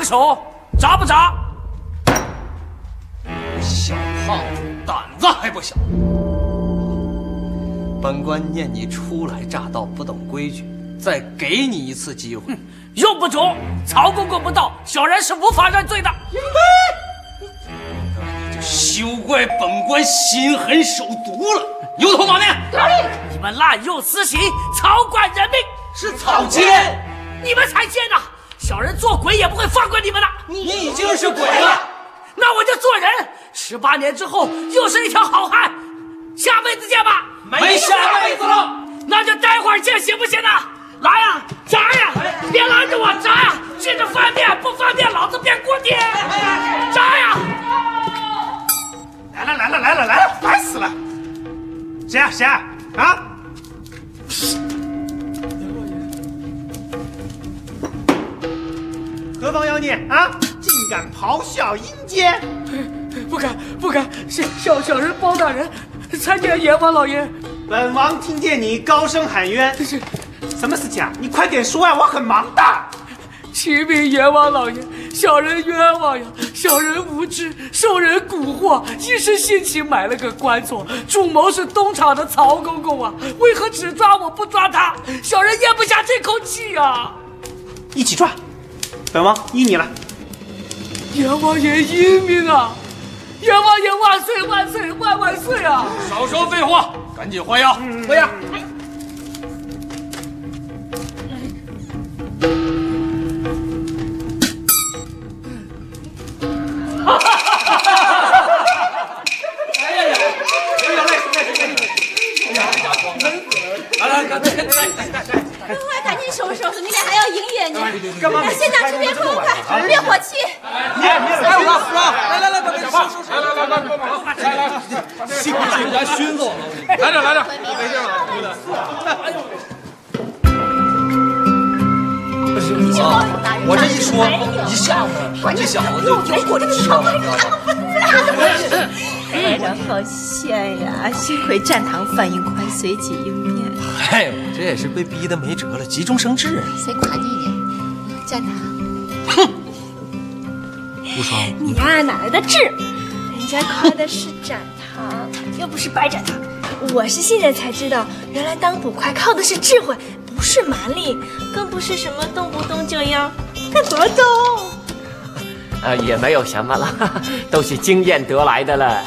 个手，扎不扎？小胖子，胆子还不小。本官念你初来乍到，不懂规矩，再给你一次机会。用不着，曹公公不到，小人是无法认罪的。休怪本官心狠手毒了，牛头马面！你们滥用私刑，草菅人命，是草菅！你们才奸呢！小人做鬼也不会放过你们的。你已经是鬼了，那我就做人。十八年之后，又是一条好汉。下辈子见吧。没下辈子了，那就待会儿见，行不行呢？来呀，炸呀！别拦着我，炸呀！记着翻面，不翻面，老子变锅贴！炸呀！来了来了来了来了，烦死了！谁啊谁啊啊！何方妖孽啊！竟敢咆哮阴间！不敢不敢，小小小人包大人参见阎王老爷。本王听见你高声喊冤，这是什么事情啊？你快点说啊，我很忙的。启禀阎王老爷，小人冤枉呀！小人无知，受人蛊惑，一时兴起买了个官做。主谋是东厂的曹公公啊，为何只抓我不抓他？小人咽不下这口气啊！一起抓，本王依你了。阎王爷英明啊！阎王爷万岁万岁万万岁啊！少说废话，赶紧换药！回呀！眼睛，干？这边快快快，灭火器！别，来来来，来来来，收来来来，帮忙，来来，辛苦辛苦，熏死了，来点来点，没事吧，我这一说一下子，这小子就就火气了。哎呀，好险呀！幸亏战堂反应快，随机应变。哎，我这也是被逼得没辙了，急中生智。谁夸你呢？站堂。哼！无双，你呀，哪来的智？人家夸的是展堂，又不是白展堂。我是现在才知道，原来当捕快靠的是智慧，不是蛮力，更不是什么动不动就要干活动。呃，也没有什么了，都是经验得来的了。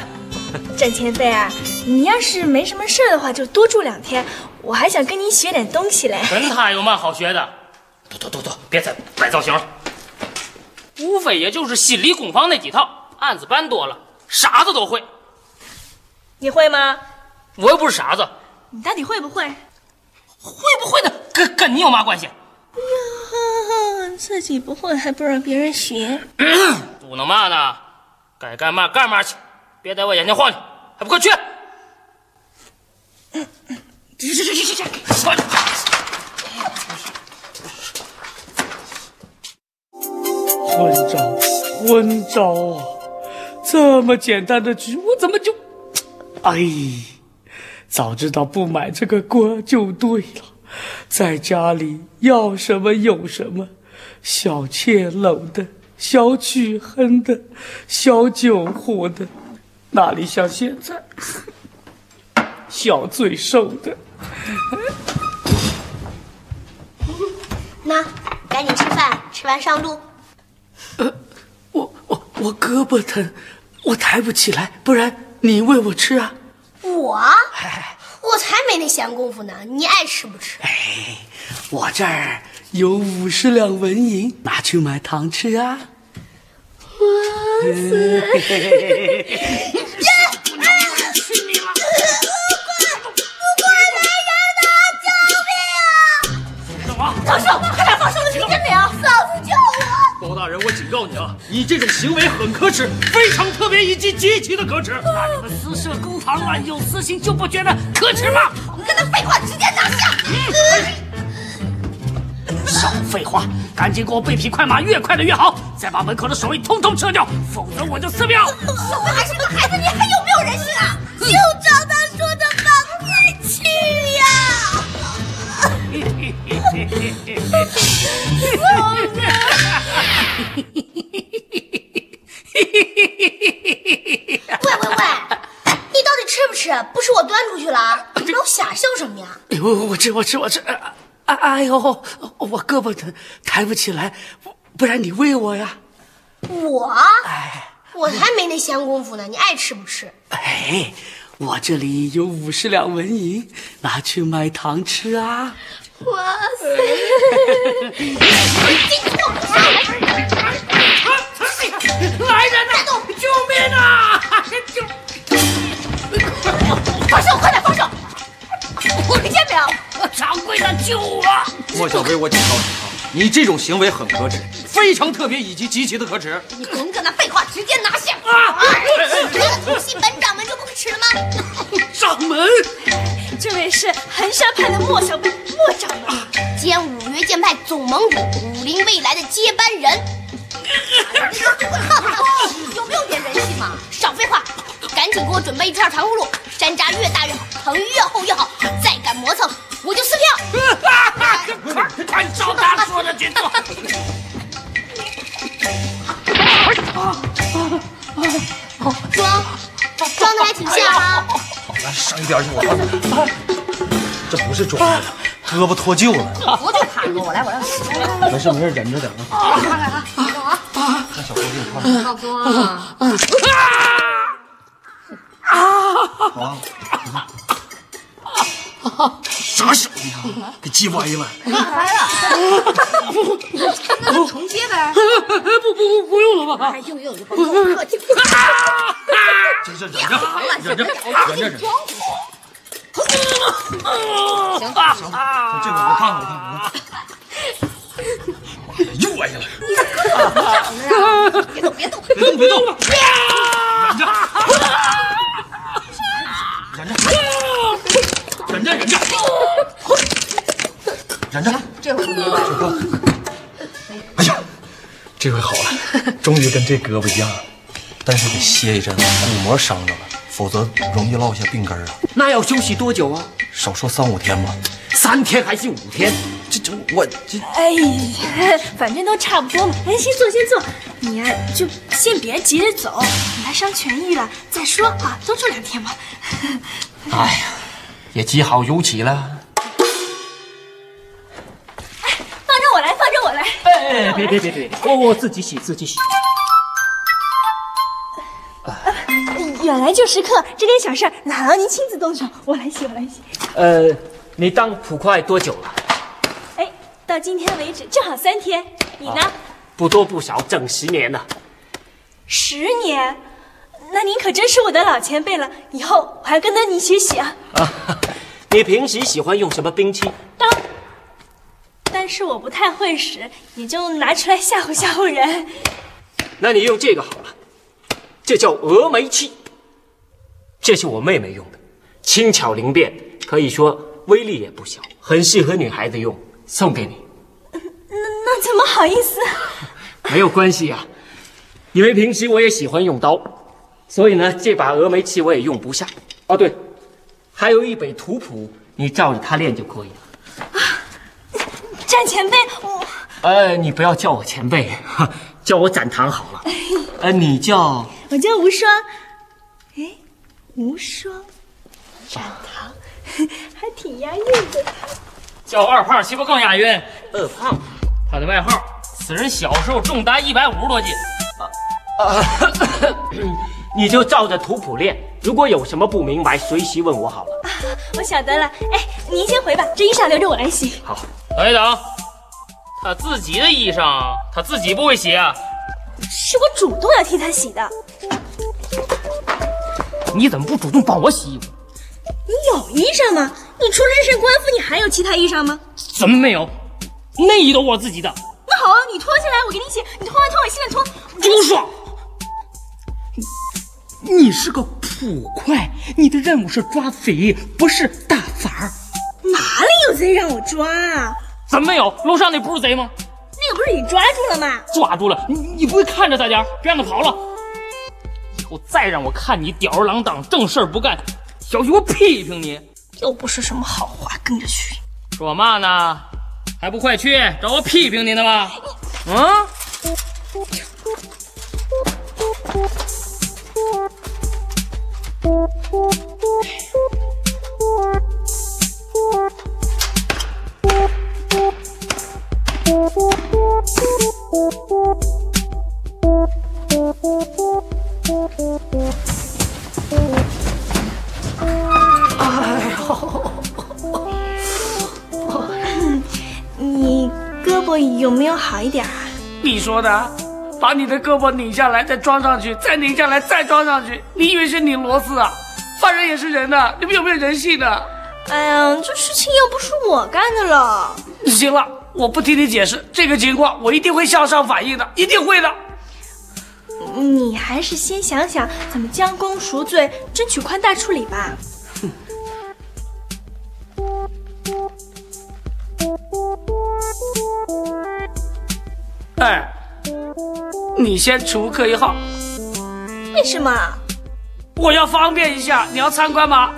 展前辈啊，你要是没什么事的话，就多住两天，我还想跟您学点东西嘞。跟他有嘛好学的？躲躲躲躲，别再摆造型了。无非也就是心理攻防那几套，案子办多了，傻子都会。你会吗？我又不是傻子，你到底会不会？会不会的跟跟你有嘛关系？呀，自己不会还不让别人学，嘟囔嘛呢？该干嘛干嘛去，别在我眼前晃悠，还不快去！去去去去去！快点！昏招，昏招啊！这么简单的局，我怎么就……哎，早知道不买这个锅就对了。在家里要什么有什么，小妾冷的，小曲哼的，小酒壶的，哪里像现在小罪受的？那赶紧吃饭，吃完上路。呃，我我我胳膊疼，我抬不起来，不然你喂我吃啊？我？我才没那闲工夫呢，你爱吃不吃？哎，我这儿有五十两纹银，拿去买糖吃啊！哇塞！大人，我警告你啊，你这种行为很可耻，非常特别以及极其的可耻。那你们私设公堂滥用私刑就不觉得可耻吗？你跟他废话，直接拿下！少废话，赶紧给我备匹快马，越快的越好，再把门口的守卫通通撤掉，否则我就撕票。守卫还是个孩子，你还有没有人性啊？就照他说的放回去呀！喂喂喂，你到底吃不吃？不吃我端出去了，你老瞎笑什么呀？哎呦，我吃，我吃，我吃。哎哎呦，我胳膊疼，抬不起来，不不然你喂我呀。我？哎，我才没那闲工夫呢，你爱吃不吃？哎，我这里有五十两纹银，拿去买糖吃啊。哇塞！来人呐！救命啊！救！放手，快点放手！听见没有？掌柜的，救我！莫小薇，我警告你啊，你这种行为很可耻，非常特别以及极其的可耻。你甭跟他废话，直接拿下！啊！偷袭本掌门就不可耻了吗？掌门，这位是衡山派的莫小贝，莫掌门，兼五岳剑派总盟主，武林未来的接班人。有没有点人性嘛？少废话，赶紧给我准备一串糖葫芦，山楂越大越好，藤越厚越好。再敢磨蹭，我就撕票！快快照他说的去做。装，装的还挺像啊。好了，上一边去，我看看。这不是装的，胳膊脱臼了。不就怕了，我来，我来。没事没事，忍着点啊。看看啊，看小猴给你看。差不多了。啊！啊！啥手呀？给系歪了。来了。重接呗。不不不，不用了吧？哎，用用就不用客气。忍着忍着，忍着忍着忍着。行行，这个我看看我看看，又歪了。别动别动别动别动，忍着，忍着，忍着忍着，忍着。这回没了。哎呀，这回好了，终于跟这胳膊一样了，但是得歇一阵子，骨膜伤着了。否则容易落下病根啊！那要休息多久啊？少说三五天吧。三天还是五天？这这我这……哎呀，反正都差不多嘛。哎，先坐，先坐。你呀，就先别急着走，等他伤痊愈了再说啊。多住两天吧。哎呀，也极好油起了。哎，放着我来，放着我来。哎，别别别别，我我自己洗，自己洗。远来就是客，这点小事哪能您亲自动手？我来洗，我来洗。呃，你当捕快多久了？哎，到今天为止正好三天。你呢？不多不少，整十年了。十年？那您可真是我的老前辈了，以后我还跟着您学习啊。啊，你平时喜欢用什么兵器？刀。但是我不太会使，也就拿出来吓唬吓唬人。那你用这个好了，这叫峨眉器。这是我妹妹用的，轻巧灵便，可以说威力也不小，很适合女孩子用，送给你。那那怎么好意思？没有关系呀，因为平时我也喜欢用刀，所以呢，这把峨眉器我也用不下。哦，对，还有一本图谱，你照着它练就可以了。啊，展前辈，我……呃，你不要叫我前辈，叫我展堂好了。呃，你叫……我叫无双。哎。无双，展堂，还挺押韵的。叫二胖岂不更押韵？二胖，他的外号。此人小时候重达一百五十多斤。啊啊，你就照着图谱练。如果有什么不明白，随时问我好了。啊，我晓得了。哎，您先回吧，这衣裳留着我来洗。好。等一等，他自己的衣裳，他自己不会洗啊？是我主动要替他洗的。你怎么不主动帮我洗衣服？你有衣裳吗？你除了这身官服，你还有其他衣裳吗？怎么没有？内衣都我自己的。那好啊，你脱下来，我给你洗。你脱完脱，我现在脱。朱爽，你是个捕快，你的任务是抓贼，不是大法。哪里有贼让我抓啊？怎么没有？楼上那不是贼吗？那个不是你抓住了吗？抓住了，你你不会看着他点，别让他跑了。以后再让我看你吊儿郎当、正事不干，小心我批评你，又不是什么好话，跟着去。说嘛呢，还不快去找我批评你呢吧。你胳膊有没有好一点啊？你说的，把你的胳膊拧下来，再装上去，再拧下来，再装上去。你以为是拧螺丝啊？犯人也是人的，你们有没有人性的？哎呀，这事情又不是我干的了。行了，我不听你解释，这个情况我一定会向上反映的，一定会的。你还是先想想怎么将功赎罪，争取宽大处理吧。哎，你先除客一号，为什么？我要方便一下，你要参观吗？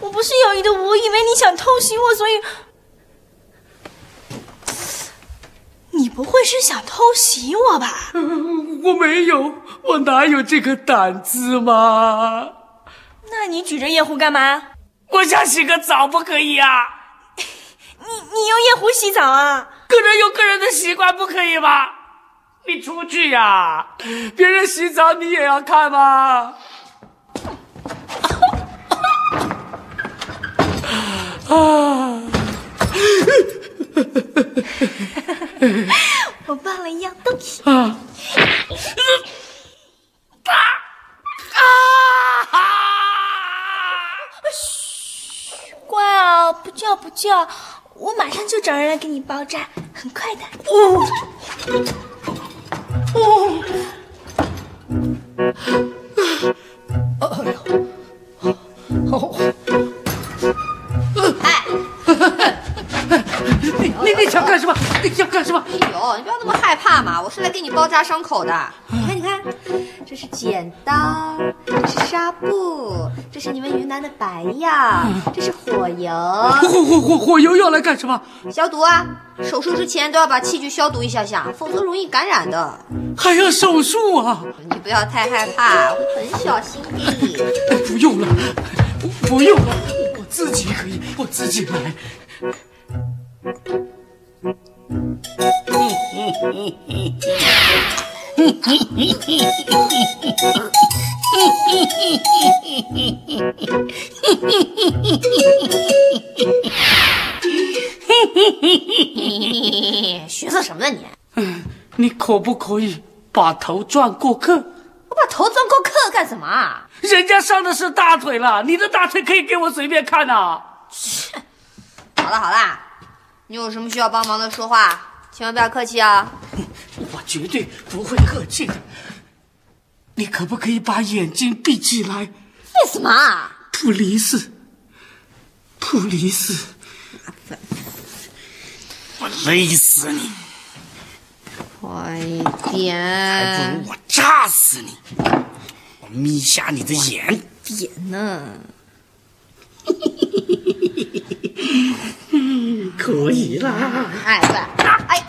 我我不是有意的，我以为你想偷袭我，所以。你不会是想偷袭我吧？我没有，我哪有这个胆子嘛？那你举着夜壶干嘛？我想洗个澡，不可以啊？你你用夜壶洗澡啊？个人有个人的习惯，不可以吗？你出去呀！别人洗澡你也要看吗？啊！我忘了一样东西。啊！啊。啊！嘘！乖啊，不叫不叫，我马上就找人来给你包扎，很快的。你你想干什么？你想干什么？哎呦，你不要那么害怕嘛！我是来给你包扎伤口的。你看，你看，这是剪刀，这是纱布，这是你们云南的白药，这是火油，火火火火油要来干什么？消毒啊！手术之前都要把器具消毒一下下，否则容易感染的。还要手术啊？你不要太害怕，我会很小心的。不用了，不不用了，我自己可以，我自己来。寻思什么呢你？你可不可以把头转过客？我把头钻过客干什么啊？人家伤的是大腿了，你的大腿可以给我随便看呐、切好了好了，你有什么需要帮忙的说话，千万不要客气啊！我绝对不会客气的。你可不可以把眼睛闭起来？为什么啊？普利斯，普利斯，我勒死你！快一还不如，我炸死你！我眯瞎你的眼！点呢？可以啦。哎不，哎，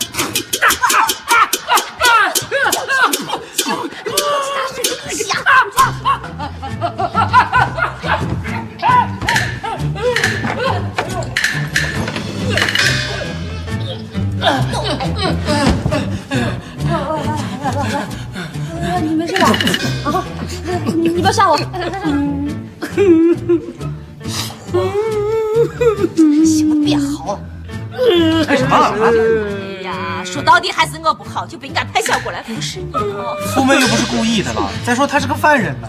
不好，就不应该派小过来，不是你哦。富妹又不是故意的了。再说她是个犯人呢，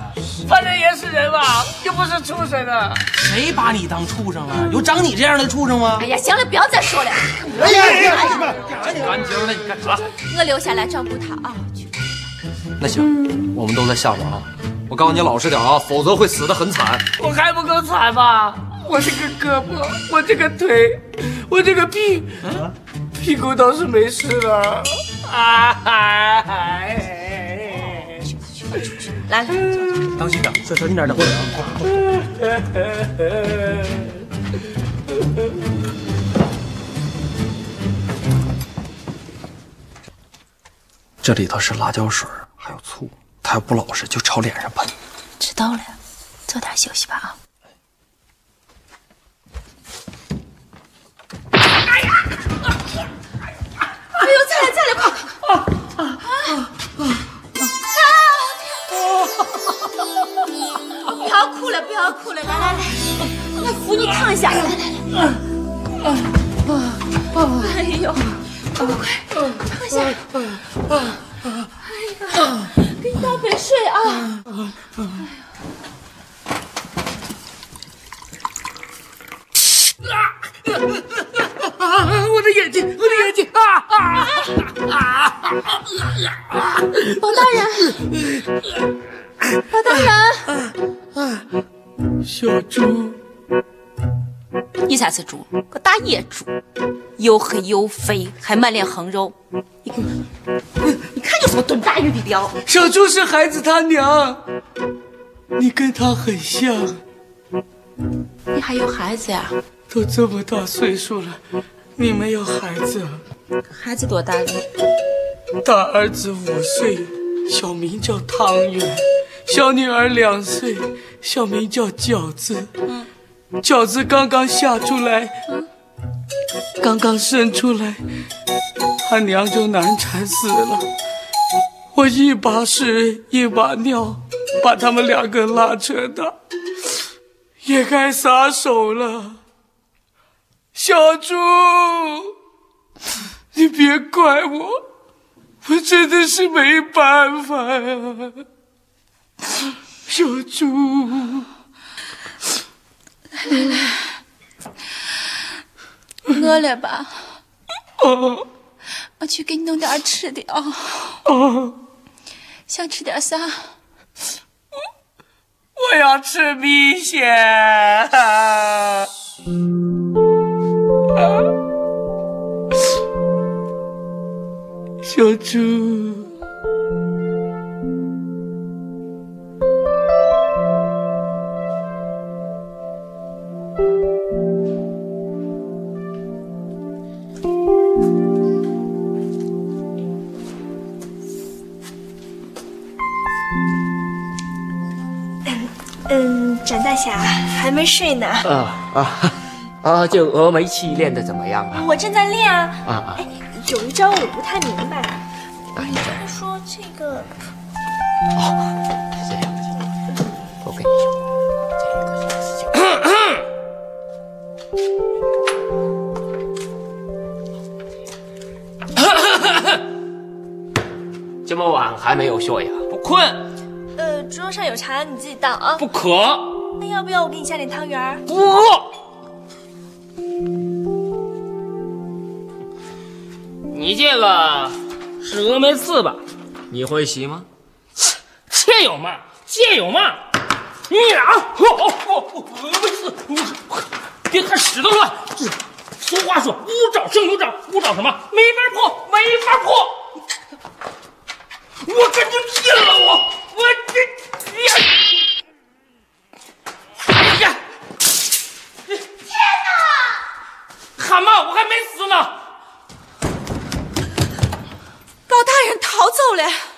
犯人也是人吧，又不是畜生啊。谁把你当畜生了？有长你这样的畜生吗哎？呀，行了，不要再说了，哎呀呀！干净的，你干啥？我留下来照顾他啊。去那行，我们都在下边啊。我告诉你老实点啊，否则会死得很惨。我还不够惨吗？我这个胳膊，我这个腿，我这个屁，屁股倒是没事了。来来，当心点，小小心点，等会儿啊。这里头是辣椒水，还有醋，他要不老实就朝脸上喷。知道了，早点休息吧啊。哎哎呦，再来再来，快快快！不要哭了，不要哭了，来来来，我扶你躺下，来来来。啊啊啊哎呦，快快快，躺下。哎呀，给你倒杯水啊。啊！我的眼睛，我的眼睛啊啊！包大人，王大人，小猪，你才是猪，个大野猪，又黑又肥，还满脸横肉。你你看就是个蹲大鱼的料。小猪是孩子他娘，你跟他很像，你还有孩子呀？都这么大岁数了，你没有孩子？孩子多大了？大儿子五岁，小名叫汤圆；小女儿两岁，小名叫饺子。饺子刚刚下出来，刚刚生出来，他娘就难产死了。我一把屎一把尿，把他们两个拉扯大，也该撒手了。小猪，你别怪我，我真的是没办法呀、小猪，来来来饿了吧？哦我去给你弄点吃的啊、哦，想吃点啥？我要吃米线。小猪，嗯，展大侠还没睡呢，啊啊啊！这峨眉气练的怎么样啊？我正在练啊。啊啊！哎，有一招我不太明白，哪一招？就是说这个是这样的，我跟你说，这个。这么晚还没有睡呀、不困，呃，桌上有茶，你自己倒啊。不渴，那要不要我给你下点汤圆儿？不这个是峨眉刺吧？你会洗吗？这有嘛？这有嘛？你俩！哦哦哦！峨眉刺，别看屎都乱。俗话说，无招胜有招，无招什么？没法破，没法破。我跟你拼了！我我这呀！哎呀！天哪！喊嘛，我还没死呢！大人逃走了。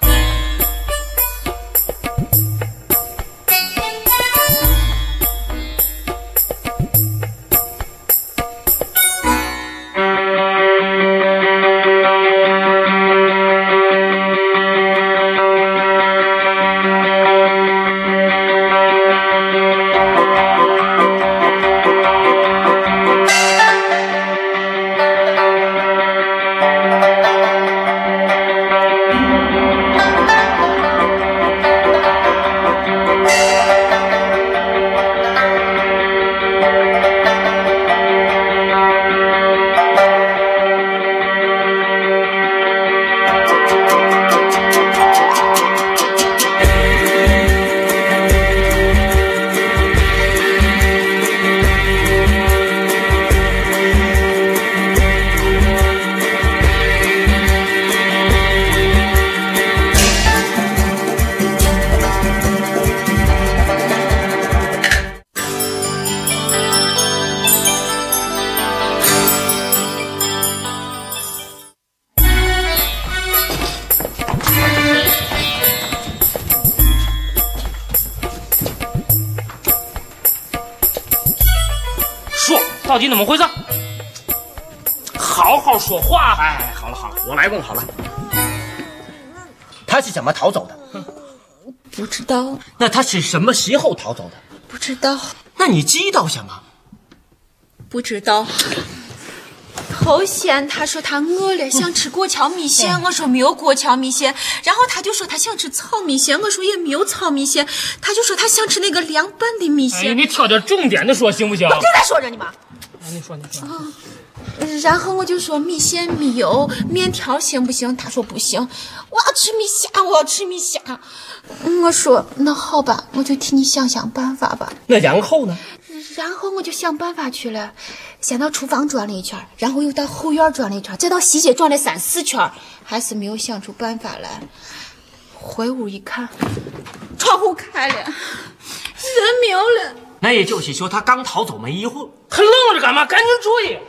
他是什么时候逃走的？不知道，那你知道什么？不知道。头先他说他饿了，想吃过桥米线，我说没有过桥米线。然后他就说他想吃糙米线，我说也没有糙米线。他就说他想吃那个凉拌的米线。你挑点重点的说行不行？我正在说着呢嘛。你说你说。然后我就说米线米油，面条行不行？他说不行，我要吃米线，我要吃米线。我说那好吧，我就替你想想办法吧。那然后呢？然后我就想办法去了，先到厨房转了一圈，然后又到后院转了一圈，再到西街转了三四圈，还是没有想出办法来。回屋一看，窗户开了，人没有了。那也就是说，他刚逃走没一会儿。还愣着干嘛？赶紧追！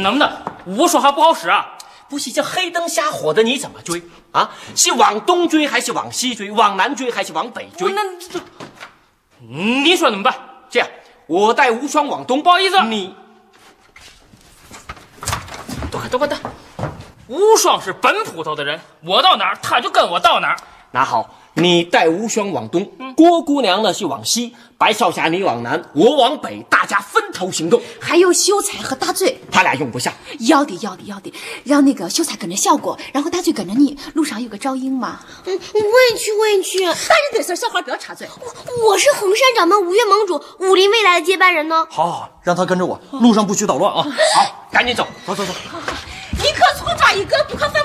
能不能？我说话不好使啊！不是这黑灯瞎火的，你怎么追啊？是往东追还是往西追？往南追还是往北追？那这，你说怎么办？这样，我带无双往东，不好意思你都快都快等！无双是本捕头的人，我到哪儿他就跟我到哪儿。拿好，你带吴双往东，郭姑娘呢是往西，白少侠你往南，我往北，大家分头行动。还有秀才和大嘴，他俩用不下，要的要的要的，让那个秀才跟着小果，然后大嘴跟着你，路上有个照应嘛。嗯，我也去，我也去。大人对事儿，小孩不要插嘴。我我是衡山掌门五岳盟主，武林未来的接班人呢。好好，让他跟着我，路上不许捣乱啊！好，赶紧走，走走走。你可错抓一个，不可放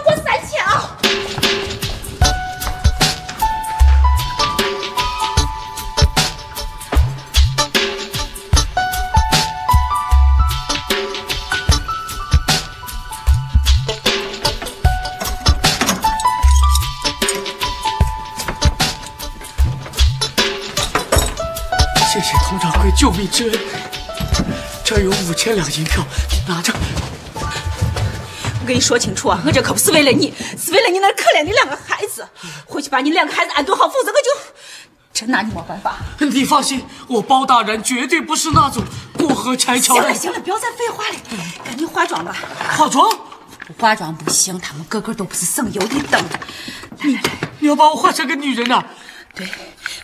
掌柜救命之恩，这儿有五千两银票，你拿着。我跟你说清楚啊，我这可不是为了你，是为了你那可怜的两个孩子。回去把你两个孩子安顿好，否则我就真拿你没办法。你放心，我包大人绝对不是那种过河拆桥的行了。行了，不要再废话了，赶紧化妆吧。化妆？不化妆不行，他们个个都不是省油的灯。来来来，你要把我化成个女人啊、对，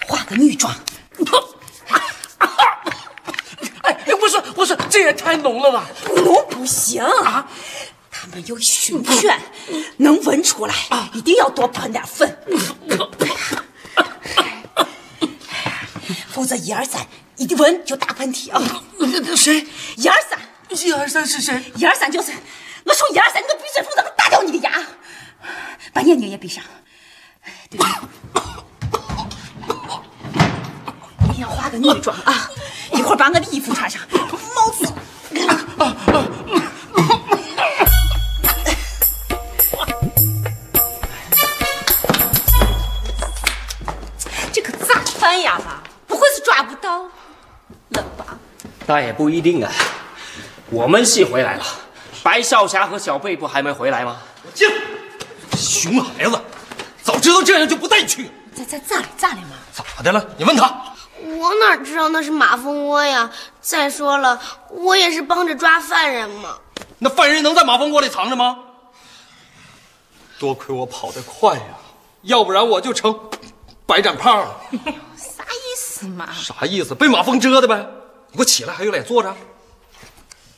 化个女装。哎，不是不是，这也太浓了吧？浓不行啊！他们有熏泉，能闻出来，一定要多喷点粉，否则一二三，一闻就打喷嚏啊！谁？一二三，一二三是谁？一二三就是我数一二三，你都闭嘴，否则我打掉你的牙，把眼睛也闭上。对，一定要化个女装啊！一会儿把我的衣服穿上，帽子。这可咋办呀嘛？不会是抓不到了吧？那也不一定啊。我们是回来了，白少侠和小贝不还没回来吗？进，熊孩子，早知道这样就不带你去。在在咋了咋了嘛？咋的了？你问他。我哪知道那是马蜂窝呀？再说了，我也是帮着抓犯人嘛。那犯人能在马蜂窝里藏着吗？多亏我跑得快呀，要不然我就成白展胖了。啥意思嘛？啥意思？被马蜂蛰的呗。你给我起来，还有脸坐着？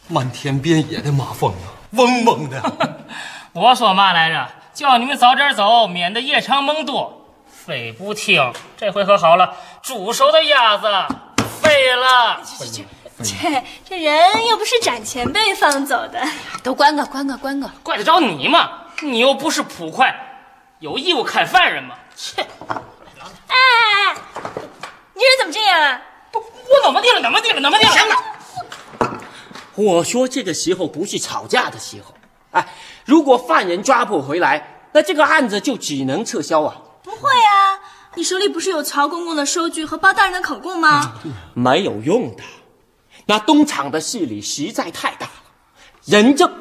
漫天遍野的马蜂啊，嗡嗡的。我说嘛来着？叫你们早点走，免得夜长梦多。非不听，这回可好了，煮熟的鸭子废了。这这人又不是展前辈放走的。都怪我，怪我，怪我！怪得着你吗？你又不是捕快，有义务看犯人吗？切！哎哎哎，你人怎么这样啊？不，我怎么地了？怎么地了？怎么地了？行了，我说这个时候不是吵架的时候。哎，如果犯人抓不回来，那这个案子就只能撤销啊。不会啊，你手里不是有曹公公的收据和包大人的口供吗？没有用的，那东厂的势力实在太大了，人证、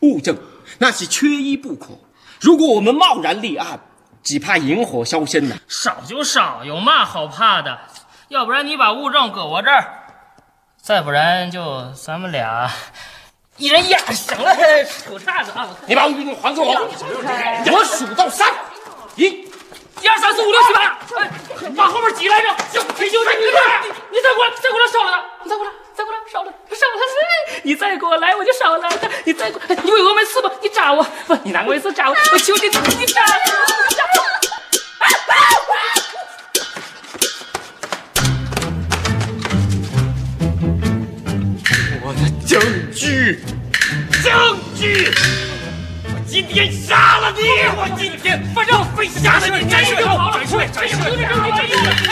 物证那是缺一不可。如果我们贸然立案，只怕引火烧身呐、少就少，有嘛好怕的？要不然你把物证搁我这儿，再不然就咱们俩一人一样，省了扯叉子啊！你把物证还给我，我数到三，一、一二三四五六七八，哎，往后面挤来着，就就就你你你再过来，再过来少了他，你再过来，再过来少了，少了他，你再过来我就少了他，你再过来，你为我没事吧？你扎我，不，你拿过一次扎我，我求求你，你扎我，我。的证据，证据！我今天杀你！我今天反正非杀了你！真是就好了，转睡，转睡，有证据，有证据，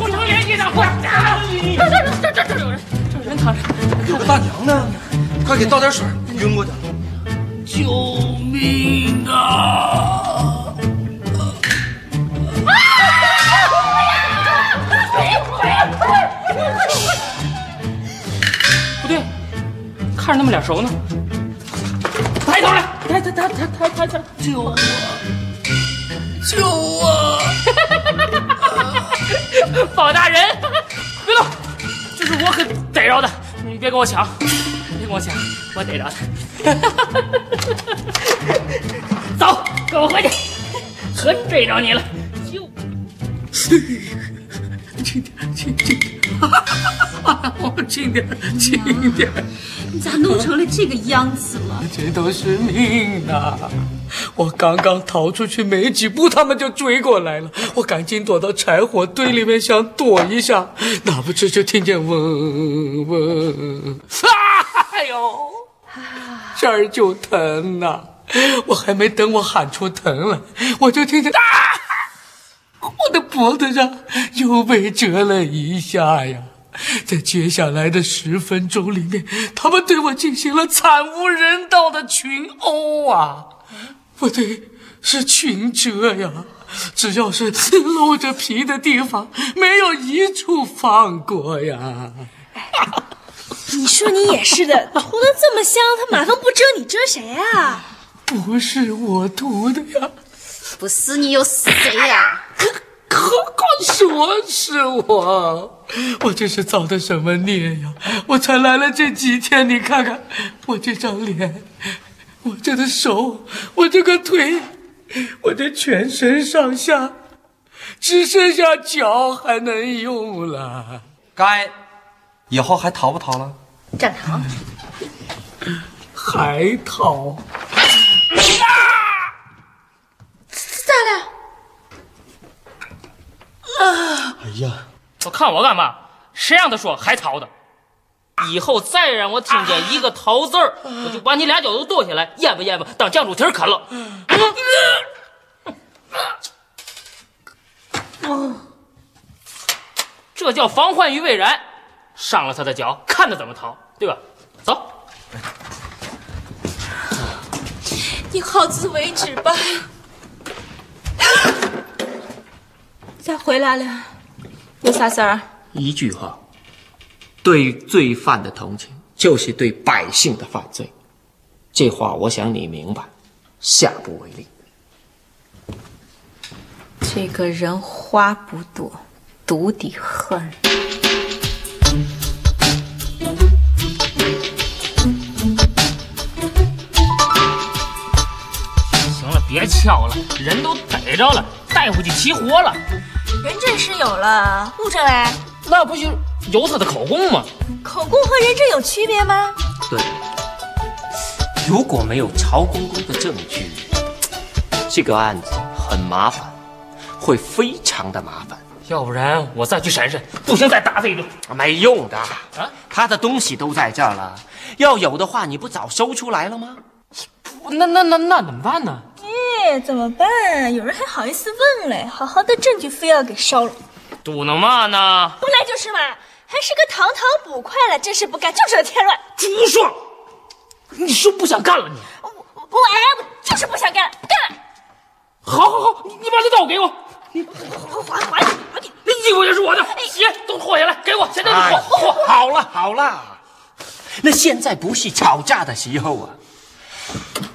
不成联系的，快！这这这这有人，这有人躺着，有个大娘呢，快给倒点水，晕过去。救命啊！不对，看着那么脸熟呢。抬头来，抬抬抬抬抬抬抬！救我！救我！宝大人，别动，这是我可逮着的，你别跟我抢，别跟我抢，我逮着的。走，跟我回去，可逮着你了。救轻点，轻 轻点，我轻点，轻点，你咋弄成了这个样子了？这都是命啊！我刚刚逃出去没几步，他们就追过来了。我赶紧躲到柴火堆里面，想躲一下，哪不知就听见嗡嗡，啊哎呦，这儿就疼呐、我还没等我喊出疼来，我就听见啊！我的脖子上又被折了一下呀！在接下来的十分钟里面，他们对我进行了惨无人道的群殴啊！不对，是群折呀！只要是露着皮的地方，没有一处放过呀！你说你也是的，涂的这么香，他马蜂不遮你遮谁啊？不是我涂的呀，不是你又是谁呀、何况是我是我，我这是造的什么孽呀？我才来了这几天，你看看我这张脸，我这个手，我这个腿，我这全身上下，只剩下脚还能用了。该，以后还逃不逃了？站堂，还逃？咋了？哎呀，我看我干嘛？谁让他说还逃的？以后再让我听见一个逃字儿，我就把你俩脚都剁下来，咽吧咽吧，当酱猪蹄儿啃了。这叫防患于未然，伤了他的脚，看他怎么逃，对吧？走。你好自为之吧。回来了？有啥事儿？一句话，对罪犯的同情就是对百姓的犯罪。这话我想你明白，下不为例。这个人花不多，毒的很。行了，别敲了，人都逮着了，带回去齐活了，人证是有了，物证嘞？那不就有他的口供吗？口供和人证有区别吗？对，如果没有曹公公的证据，这个案子很麻烦，会非常的麻烦。要不然我再去审审，不行再打他一顿。没用的啊！他的东西都在这儿了，要有的话，你不早搜出来了吗？那那那那怎么办呢？哎，怎么办？有人还好意思问嘞？好好的证据非要给烧了，嘟囔嘛呢？本来就是嘛，还是个堂堂捕快了，真是不干，就知道添乱。朱爽，你是不想干了你？我我我哎，我就是不想干，干！好好好，你你把这刀给我，还还还还给！那衣服也是我的，鞋都脱下来给我，现在就哎脱脱。好了好了，那现在不是吵架的时候啊。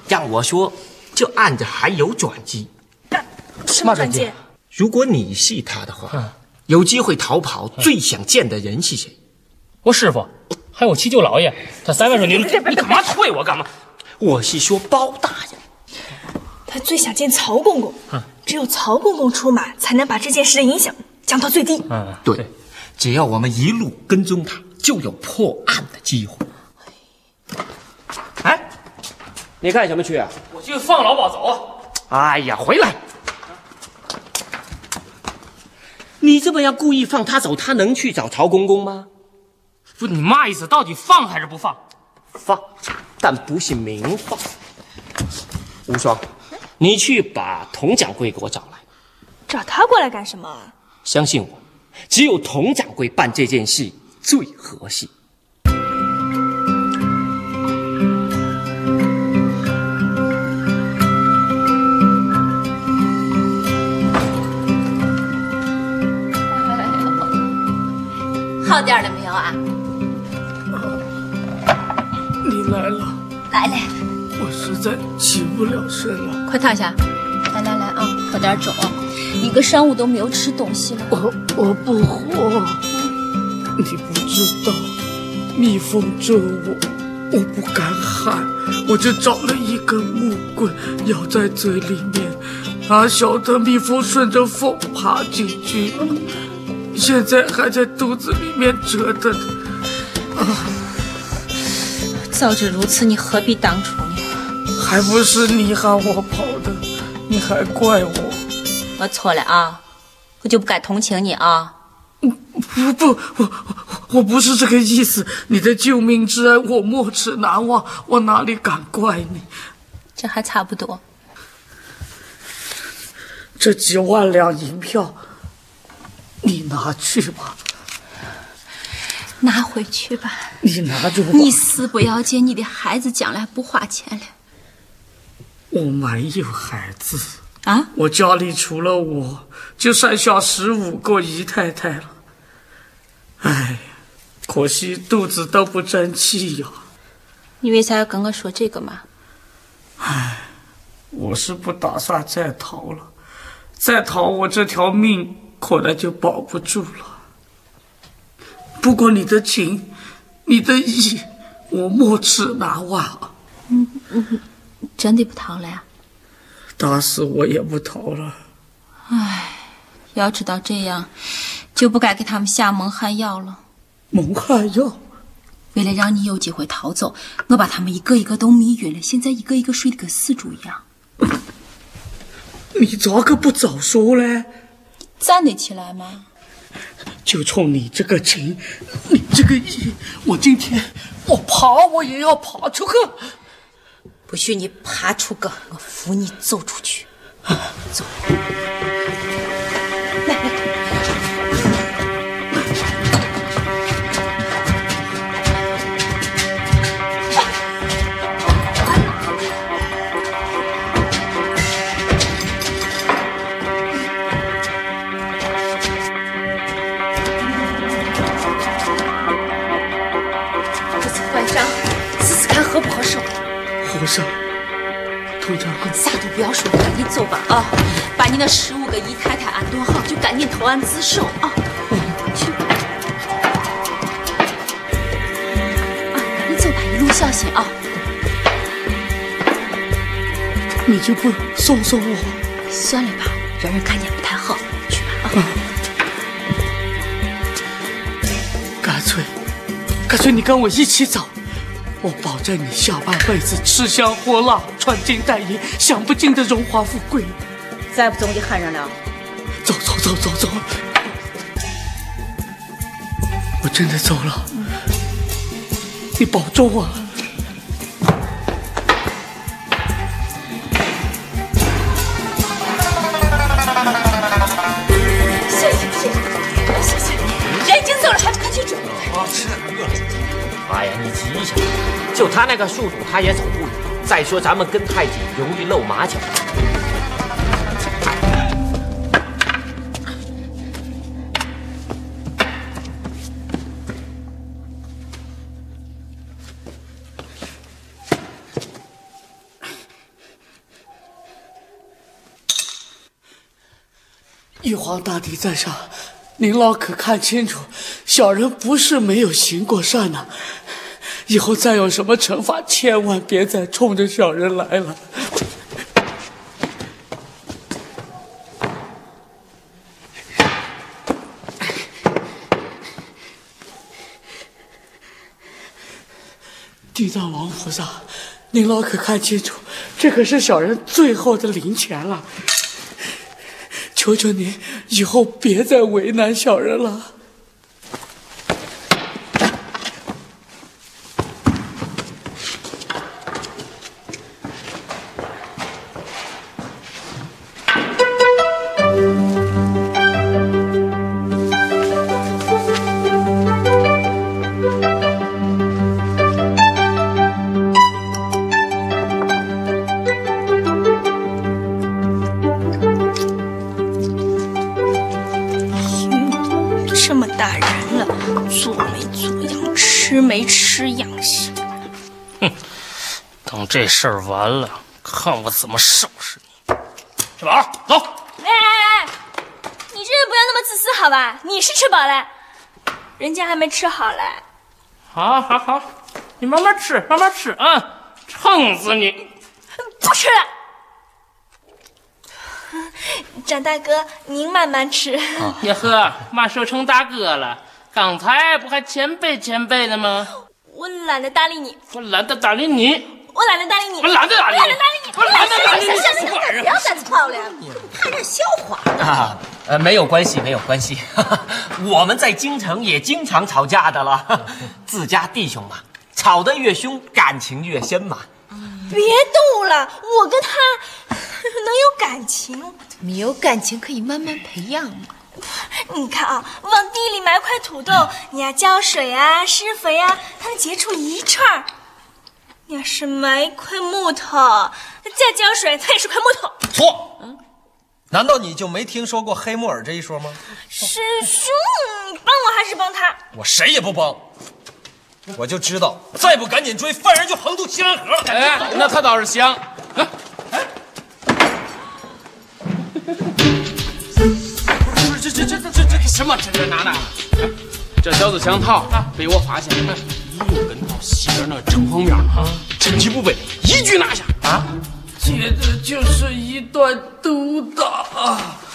让我说，这案子还有转机。什么转机？如果你是他的话，有机会逃跑，最想见的人是谁？我师傅，还有七舅老爷。他三位说你你干嘛推我干嘛？我是说包大人。他最想见曹公公，只有曹公公出马，才能把这件事的影响降到最低。嗯，对，只要我们一路跟踪他，就有破案的机会。哎，你干什么去啊？我去放老鸨走。哎呀，回来！你这么样故意放他走，他能去找曹公公吗？不，你嘛意思？到底放还是不放？放，但不是明放。无双，你去把佟掌柜给我找来。找他过来干什么？相信我，只有佟掌柜办这件事最合适。好点了没有啊？你来了，来了，我实在起不了身了。快躺下。来来来啊，喝点粥。一个上午都没有吃东西了。我我不活，你不知道，蜜蜂蛰我，我不敢喊，我就找了一根木棍咬在嘴里面，哪晓得蜜蜂顺着缝爬进去了，现在还在肚子里面折腾。早知如此，你何必当初呢？还不是你喊我跑的，你还怪我？我错了啊，我就不该同情你啊。不不，我我我不是这个意思。你的救命之恩，我没齿难忘，我哪里敢怪你？这还差不多。这几万两银票，你拿去吧，拿回去吧。你拿着吧。你死不要紧，你的孩子将来不花钱了我没有孩子，啊？我家里除了我，就剩下十五个姨太太了。哎，可惜肚子都不争气呀。你为啥要跟我说这个嘛？哎我是不打算再逃了，再逃我这条命可能就保不住了。不过你的情，你的义，我没齿难忘啊。真的不逃了呀？打死我也不逃了。要知道这样，就不该给他们下蒙汗药了。蒙汗药，为了让你有机会逃走，我把他们一个一个都迷晕了，现在一个一个睡得跟死猪一样。你咋个不早说嘞？站得起来吗？就冲你这个情，你这个义，我今天我爬我也要爬出去。不许你爬出个，我扶你走出去。走。啥都不要说，赶紧走吧啊！把你那十五个姨太太安顿好，就赶紧投案自首啊！去吧，啊，赶紧走吧，一路小心啊！你就不送送我？算了吧，让人看见不太好。去吧啊！干脆，干脆你跟我一起走，我保证你下半辈子吃香喝辣、穿金戴银，享不尽的荣华富贵。再不走我就喊人了。走走走走走，我真的走了，你保重啊！谢谢谢谢谢谢，人已经走了，还不赶紧追？啊，吃点饿了。哎呀，你急什么？就他那个速度，他也走不远。再说咱们跟太紧，容易露马脚。玉皇大帝在上，您老可看清楚，小人不是没有行过善呐。以后再有什么惩罚，千万别再冲着小人来了。地藏王菩萨，您老可看清楚，这可是小人最后的灵泉了。求求您，以后别再为难小人了。等这事儿完了，看我怎么收拾你！吃饱了，走。哎哎哎，你这人不要那么自私好吧？你是吃饱了，人家还没吃好嘞。好，好，好，你慢慢吃，慢慢吃啊，撑死你！不吃了。张大哥，您慢慢吃。呀呵，妈说成大哥了，刚才不还前辈前辈的吗？我懒得搭理你，我懒得搭理你，我懒得搭理你，我懒得搭理你，我懒得搭理你，我懒得搭理你，行行行，不要再操了，看点笑话。啊，呃，没有关系，没有关系，我们在京城也经常吵架的了，自家弟兄嘛，吵得越凶，感情越深嘛。别动了，我跟他 能有感情？没有感情可以慢慢培养嘛。你看啊，往地里埋块土豆，你要浇水啊、施肥啊，它能结出一串要是埋一块木头，再浇水，它也是块木头。错。难道你就没听说过黑木耳这一说吗？师兄，你帮我还是帮他？我谁也不帮，我就知道再不赶紧追，犯人就横渡西兰河。哎，那他倒是香。不是这这这这这这什么？这这哪哪？这小子想逃，被我发现，一路西边那城隍庙啊，趁其不备，一举拿下啊！接着就是一段毒打。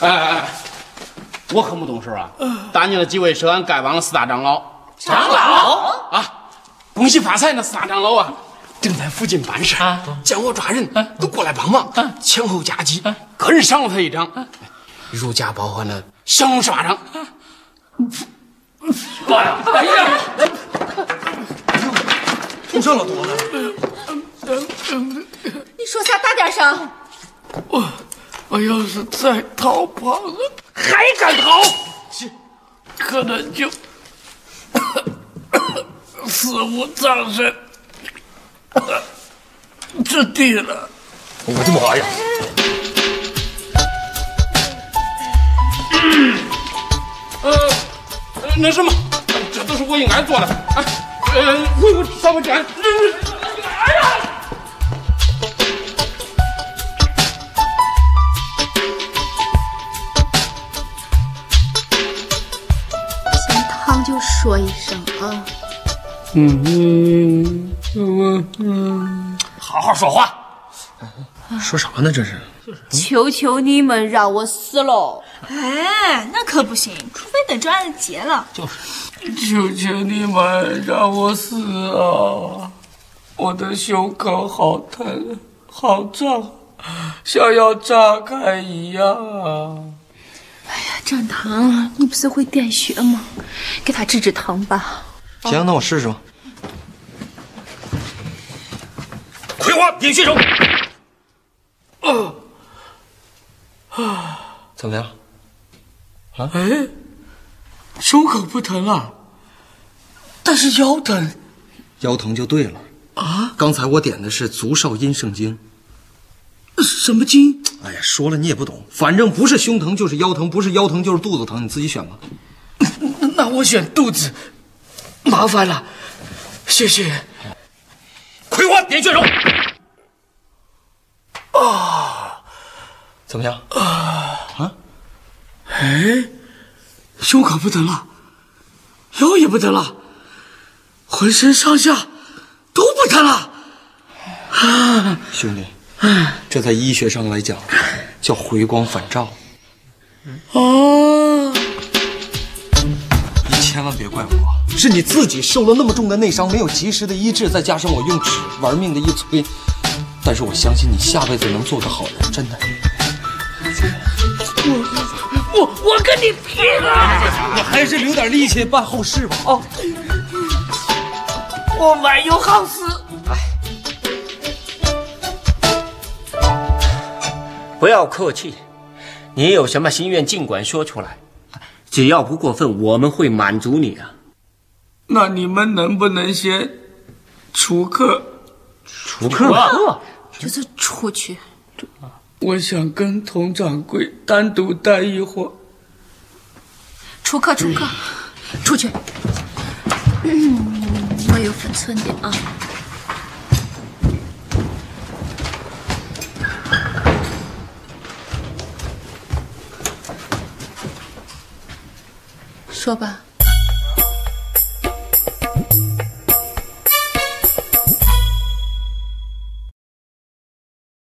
哎哎哎，我可不懂事啊！打你了几位是俺丐帮的四大长老，长老啊，恭喜发财那四大长老啊，正在附近办事，见我抓人，都过来帮忙，前后夹击，个人赏了他一掌，如假包换的降龙十八掌。妈呀！哎呀！出这么多呢？你说啥？大点声。我我要是再逃跑了，还敢逃？可能就 死无葬身之地了。我的妈呀！呃，呃那什么，这都是我应该做的。啊，呃，维护社会治安。哎呀！想烫就说一声啊。嗯嗯嗯，好好说话。说啥呢？这是？求求你们让我死喽！哎，那可不行，除非等这案子结了。就是求求你们让我死啊！我的胸口好疼，好胀，像要炸开一样啊！哎呀张堂，你不是会点穴吗？给他治治疼吧。行，那我试试吧。葵花点穴手。啊啊怎么样？哎，胸口不疼了，但是腰疼。腰疼就对了啊！刚才我点的是足少阴肾经。什么经？哎呀，说了你也不懂，反正不是胸疼就是腰疼，不是腰疼就是肚子疼，你自己选吧。那我选肚子，麻烦了，谢谢。葵花点穴手。啊怎么样？哎，胸口不疼了，腰也不疼了，浑身上下都不疼了。啊兄弟，这在医学上来讲叫回光返照。啊，你千万别怪我，是你自己受了那么重的内伤，没有及时的医治，再加上我用纸玩命的一催。但是我相信你下辈子能做个好人，真的。我我跟你拼了！我还是留点力气办后事吧。啊，我满有好事。不要客气，你有什么心愿尽管说出来，只要不过分，我们会满足你啊。那你们能不能先除客？除客，就是出去。我想跟佟掌柜单独待一会儿。出客，出客，出去。嗯，我有分寸的啊。说吧，